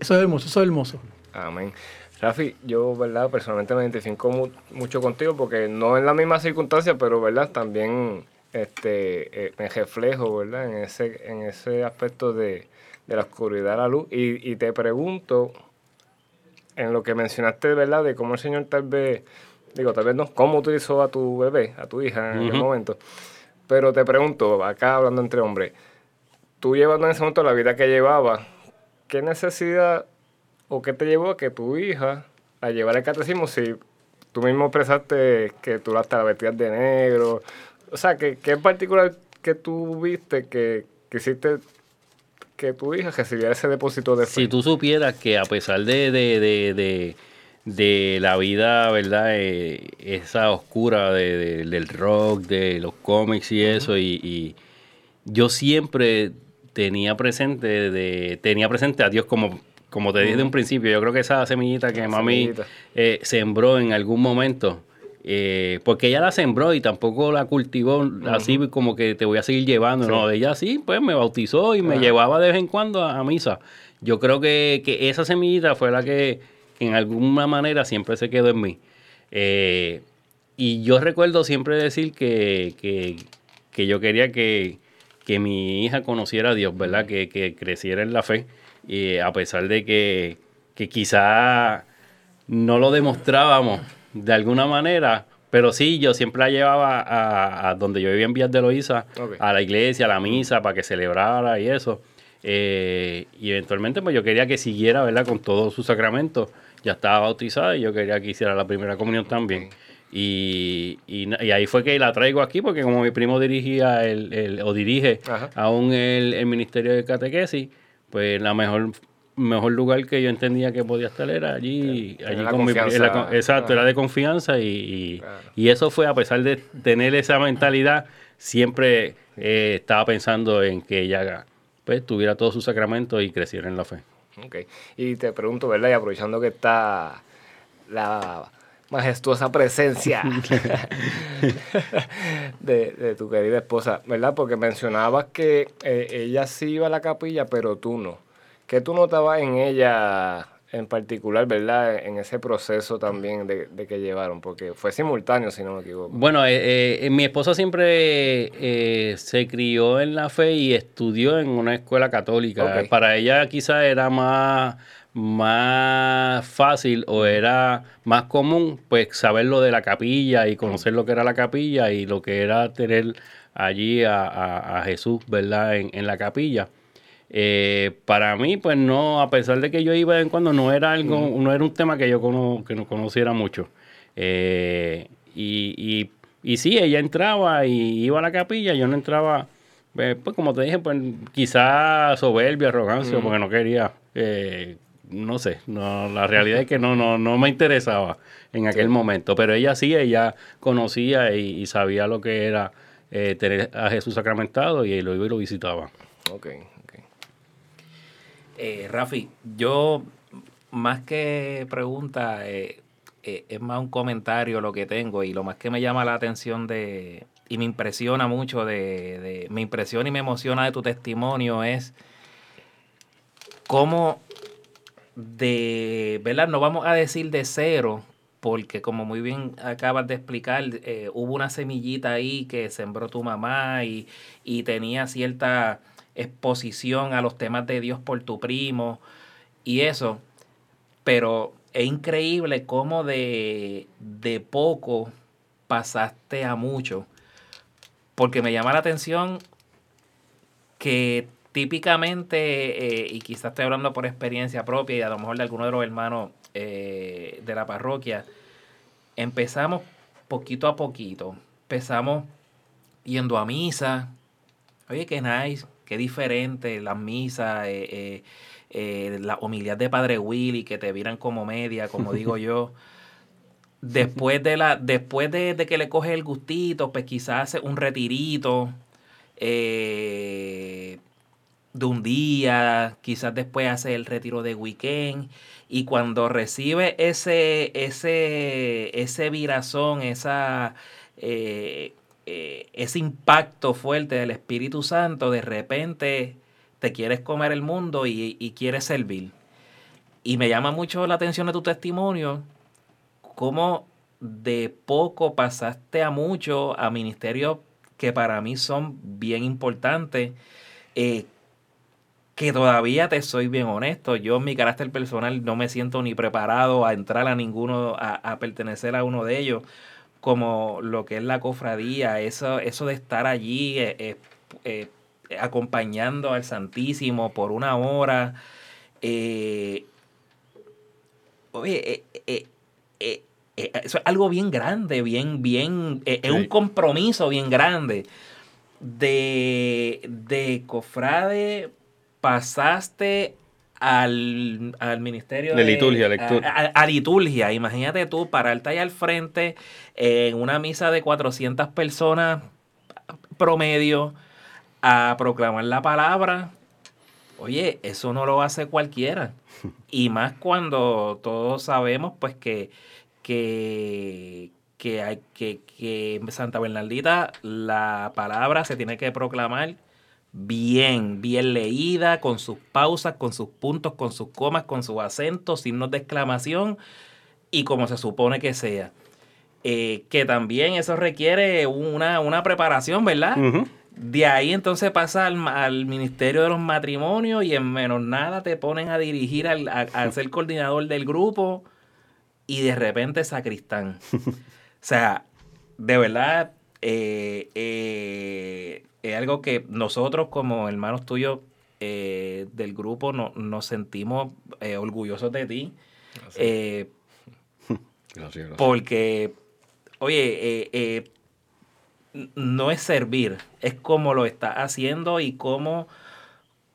eso es hermoso, eso es hermoso. Amén. Rafi, yo, ¿verdad? Personalmente me identifico mu- mucho contigo porque no en la misma circunstancia, pero, ¿verdad? También este, eh, me reflejo, ¿verdad? En ese, en ese aspecto de, de la oscuridad a la luz. Y, y te pregunto, en lo que mencionaste, ¿verdad? De cómo el Señor tal vez, digo, tal vez no, cómo utilizó a tu bebé, a tu hija en aquel Ujú. momento. Pero te pregunto, acá hablando entre hombres, tú llevando en ese momento la vida que llevaba, ¿qué necesidad o qué te llevó a que tu hija la llevara al catecismo si tú mismo expresaste que tú la hasta la vestías de negro? O sea, ¿qué, qué en particular que tú viste que quisiste que tu hija recibiera ese depósito de fe? Si tú supieras que a pesar de, de, de, de, de la vida, ¿verdad? Eh, esa oscura de, de- del rock, de los cómics y eso, y, y yo siempre tenía presente, de, tenía presente a Dios como, como te dije de un principio. Yo creo que esa semillita que La mami semillita. eh, sembró en algún momento. Eh, porque ella la sembró y tampoco la cultivó así como que te voy a seguir llevando. Sí. No, ella sí, pues me bautizó y me llevaba de vez en cuando a, a misa. Yo creo que, que esa semillita fue la que, que en alguna manera siempre se quedó en mí. Eh, y yo recuerdo siempre decir que, que, yo quería que, que mi hija conociera a Dios, ¿verdad? Que, creciera en la fe. A pesar de que, que quizá no lo demostrábamos de alguna manera, pero sí, yo siempre la llevaba a, a donde yo vivía en Villas de Loíza, a la iglesia, a la misa, para que celebrara y eso. Eh, y eventualmente pues yo quería que siguiera, ¿verdad? Con todos sus sacramentos. Ya estaba bautizada y yo quería que hiciera la primera comunión también. Y, y ahí fue que la traigo aquí, porque como mi primo dirigía el, el- o dirige Ajá. aún el, el Ministerio de Catequesis, pues la mejor mejor lugar que yo entendía que podía estar era allí, allí con mi con- exacto, era de confianza y, y- Claro. y eso fue a pesar de tener esa mentalidad, siempre eh, estaba pensando en que ella pues tuviera todos sus sacramentos y creciera en la fe. Ok. Y te pregunto, ¿verdad? Y aprovechando que está la majestuosa presencia de, tu querida esposa, ¿verdad? Porque mencionabas que eh, ella sí iba a la capilla, pero tú no. ¿Qué tú notabas en ella en particular, verdad? En ese proceso también de, que llevaron, porque fue simultáneo, si no me equivoco. Bueno, eh, eh, mi esposa siempre se crió en la fe y estudió en una escuela católica. Para ella quizá era más más fácil o era más común pues saber lo de la capilla y conocer lo que era la capilla y lo que era tener allí a, Jesús, ¿verdad? En, la capilla. Eh, para mí, pues no, a pesar de que yo iba en cuando, no era algo, no era un tema que yo que no conociera mucho. Eh, y, y, y, sí, ella entraba y iba a la capilla, yo no entraba, pues, pues como te dije, pues quizás soberbia, arrogancia, porque no quería eh, no sé, no, la realidad es que no, no, no me interesaba en aquel momento, pero ella sí, ella conocía y, sabía lo que era eh, tener a Jesús sacramentado y lo iba y lo visitaba. Ok. Eh, Rafi, yo más que pregunta, eh, es más un comentario lo que tengo y lo más que me llama la atención de, y me impresiona mucho, de, de me impresiona y me emociona de tu testimonio es cómo de, ¿verdad? No vamos a decir de cero, porque como muy bien acabas de explicar, eh, hubo una semillita ahí que sembró tu mamá y, tenía cierta exposición a los temas de Dios por tu primo y eso, pero es increíble cómo de, de poco pasaste a mucho, porque me llama la atención que típicamente, eh, y quizás estoy hablando por experiencia propia y a lo mejor de alguno de los hermanos eh, de la parroquia, empezamos poquito a poquito. Empezamos yendo a misa. Oye, qué nice, qué diferente las misas, eh, la humildad de Padre Willy, que te viran como media, como digo yo. Después de la, después de, de que le coge el gustito, pues quizás hace un retirito. Eh, de un día, quizás después hace el retiro de weekend y cuando recibe ese, ese, ese virazón, esa, eh, eh, ese impacto fuerte del Espíritu Santo, de repente te quieres comer el mundo y, quieres servir. Y me llama mucho la atención de tu testimonio, cómo de poco pasaste a mucho, a ministerios que para mí son bien importantes. Eh, que todavía te soy bien honesto, yo en mi carácter personal no me siento ni preparado a entrar a ninguno, a, pertenecer a uno de ellos, como lo que es la cofradía, eso, eso de estar allí eh, eh, eh, acompañando al Santísimo por una hora. oye, eso es algo bien grande, bien, bien, es un compromiso bien grande de, de cofrade pasaste al, ministerio de, liturgia, lectura. A, liturgia. Imagínate tú pararte ahí al frente en una misa de 400 personas promedio a proclamar la palabra. Oye, eso no lo hace cualquiera. Y más cuando todos sabemos pues que, que, que, hay, que, que en Santa Bernardita la palabra se tiene que proclamar bien, bien leída, con sus pausas, con sus puntos, con sus comas, con sus acentos, signos de exclamación y como se supone que sea. Eh, que también eso requiere una, preparación, ¿verdad? De ahí entonces pasa al, Ministerio de los Matrimonios y en menos nada te ponen a dirigir al, a, ser coordinador del grupo y de repente sacristán. o sea, de verdad, eh, eh, es algo que nosotros como hermanos tuyos eh, del grupo no, nos sentimos eh, orgullosos de ti. Eh, gracias, Porque, oye, no es servir, es como lo estás haciendo y cómo,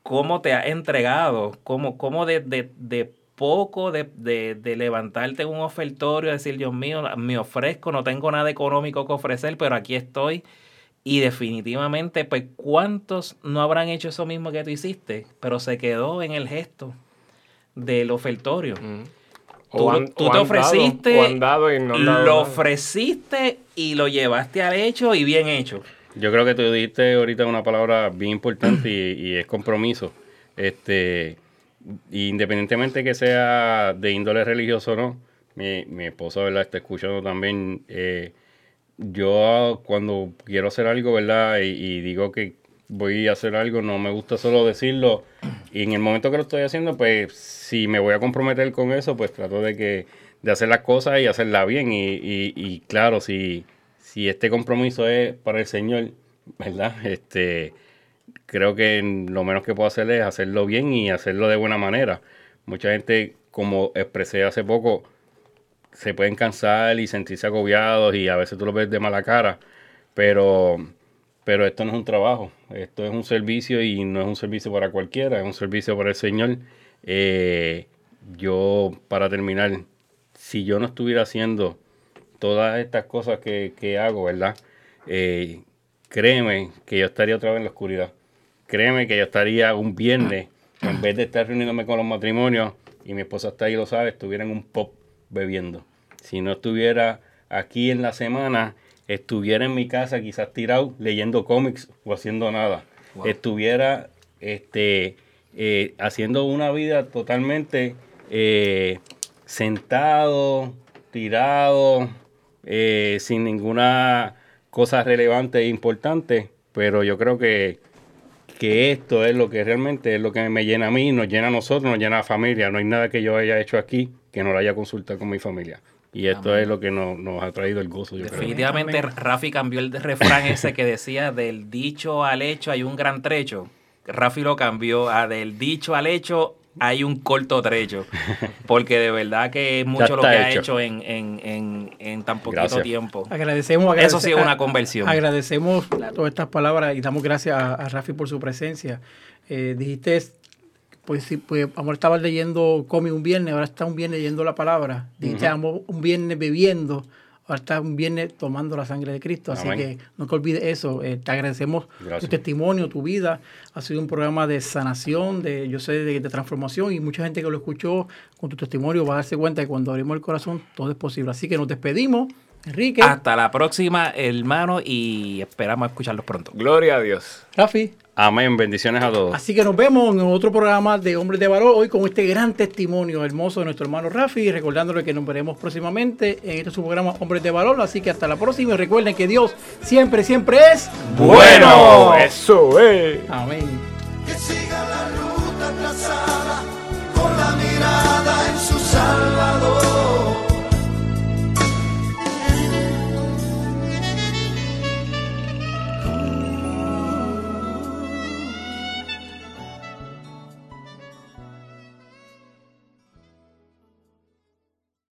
cómo te has entregado, cómo, cómo de, de, poco de, de, levantarte en un ofertorio y decir, Dios mío, me ofrezco, no tengo nada económico que ofrecer, pero aquí estoy y definitivamente, pues, ¿cuántos no habrán hecho eso mismo que tú hiciste? Pero se quedó en el gesto del ofertorio. tú, han- te ofreciste, dado, o han dado y no han dado lo ofreciste y lo llevaste al hecho y bien hecho. Yo creo que tú dijiste ahorita una palabra bien importante y, y es compromiso. Este, independientemente que sea de índole religioso o no, mi, mi esposa, ¿verdad? Está escuchando también. eh, yo cuando quiero hacer algo, ¿verdad? Y, digo que voy a hacer algo, no me gusta solo decirlo. Y en el momento que lo estoy haciendo, pues si me voy a comprometer con eso, pues trato de que de hacer las cosas y hacerlas bien. Y, y, y claro, si, si este compromiso es para el Señor, ¿verdad? Este, creo que lo menos que puedo hacer es hacerlo bien y hacerlo de buena manera. Mucha gente, como expresé hace poco, se pueden cansar y sentirse agobiados y a veces tú lo ves de mala cara, pero, pero esto no es un trabajo, esto es un servicio y no es un servicio para cualquiera, es un servicio para el Señor. Eh, yo, para terminar, si yo no estuviera haciendo todas estas cosas que, que hago, ¿verdad? Eh, créeme que yo estaría otra vez en la oscuridad. Créeme que yo estaría un viernes, en vez de estar reuniéndome con los matrimonios, y mi esposa está ahí, lo sabe, estuviera en un pop bebiendo. Si no estuviera aquí en la semana, estuviera en mi casa quizás tirado leyendo cómics o haciendo nada. Estuviera este, eh, haciendo una vida totalmente eh, sentado, tirado, eh, sin ninguna cosa relevante e importante, pero yo creo que, que esto es lo que realmente es lo que me llena a mí, nos llena a nosotros, nos llena a la familia. No hay nada que yo haya hecho aquí que no lo haya consultado con mi familia. Y esto Amén. es lo que nos, nos ha traído el gozo, yo creo. Definitivamente Rafi cambió el refrán ese que decía del dicho al hecho hay un gran trecho. Rafi lo cambió a del dicho al hecho hay un corto trecho. Porque de verdad que es mucho lo que ha hecho. en, en, en, en tan poquito Gracias. tiempo. Agradecemos, Eso sí es una conversión. Agradecemos todas estas palabras y damos gracias a, a Rafi por su presencia. Eh, dijiste, pues sí, pues amor estaba leyendo cómic un viernes, ahora está un viernes leyendo la palabra. Dijiste amor un viernes bebiendo, ahora está un viernes tomando la sangre de Cristo. Así Amén. que no te olvides eso. Eh, te agradecemos tu testimonio, tu vida. Ha sido un programa de sanación, de yo sé, de, de transformación y mucha gente que lo escuchó con tu testimonio va a darse cuenta que cuando abrimos el corazón todo es posible. Así que nos despedimos. Enrique. Hasta la próxima, hermano, y esperamos escucharlos pronto. Gloria a Dios. Rafi. Amén, bendiciones a todos. Así que nos vemos en otro programa de Hombres de Valor, hoy con este gran testimonio hermoso de nuestro hermano Rafi, recordándole que nos veremos próximamente en este su programa Hombres de Valor, así que hasta la próxima y recuerden que Dios siempre, siempre es bueno. bueno. Eso es. Amén. Que siga la ruta trazada con la mirada en su Salvador.